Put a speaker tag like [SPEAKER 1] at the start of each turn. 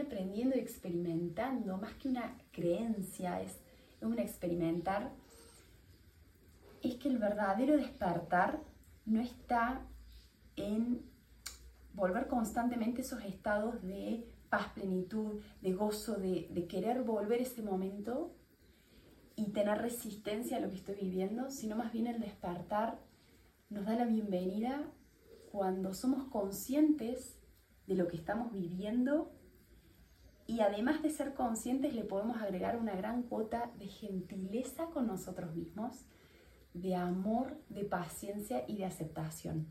[SPEAKER 1] aprendiendo y experimentando, más que una creencia, es, un experimentar, es que el verdadero despertar no está en volver constantemente esos estados de paz, plenitud, de gozo, de, de querer volver ese momento y tener resistencia a lo que estoy viviendo, sino más bien el despertar nos da la bienvenida cuando somos conscientes de lo que estamos viviendo y además de ser conscientes le podemos agregar una gran cuota de gentileza con nosotros mismos, de amor, de paciencia y de aceptación.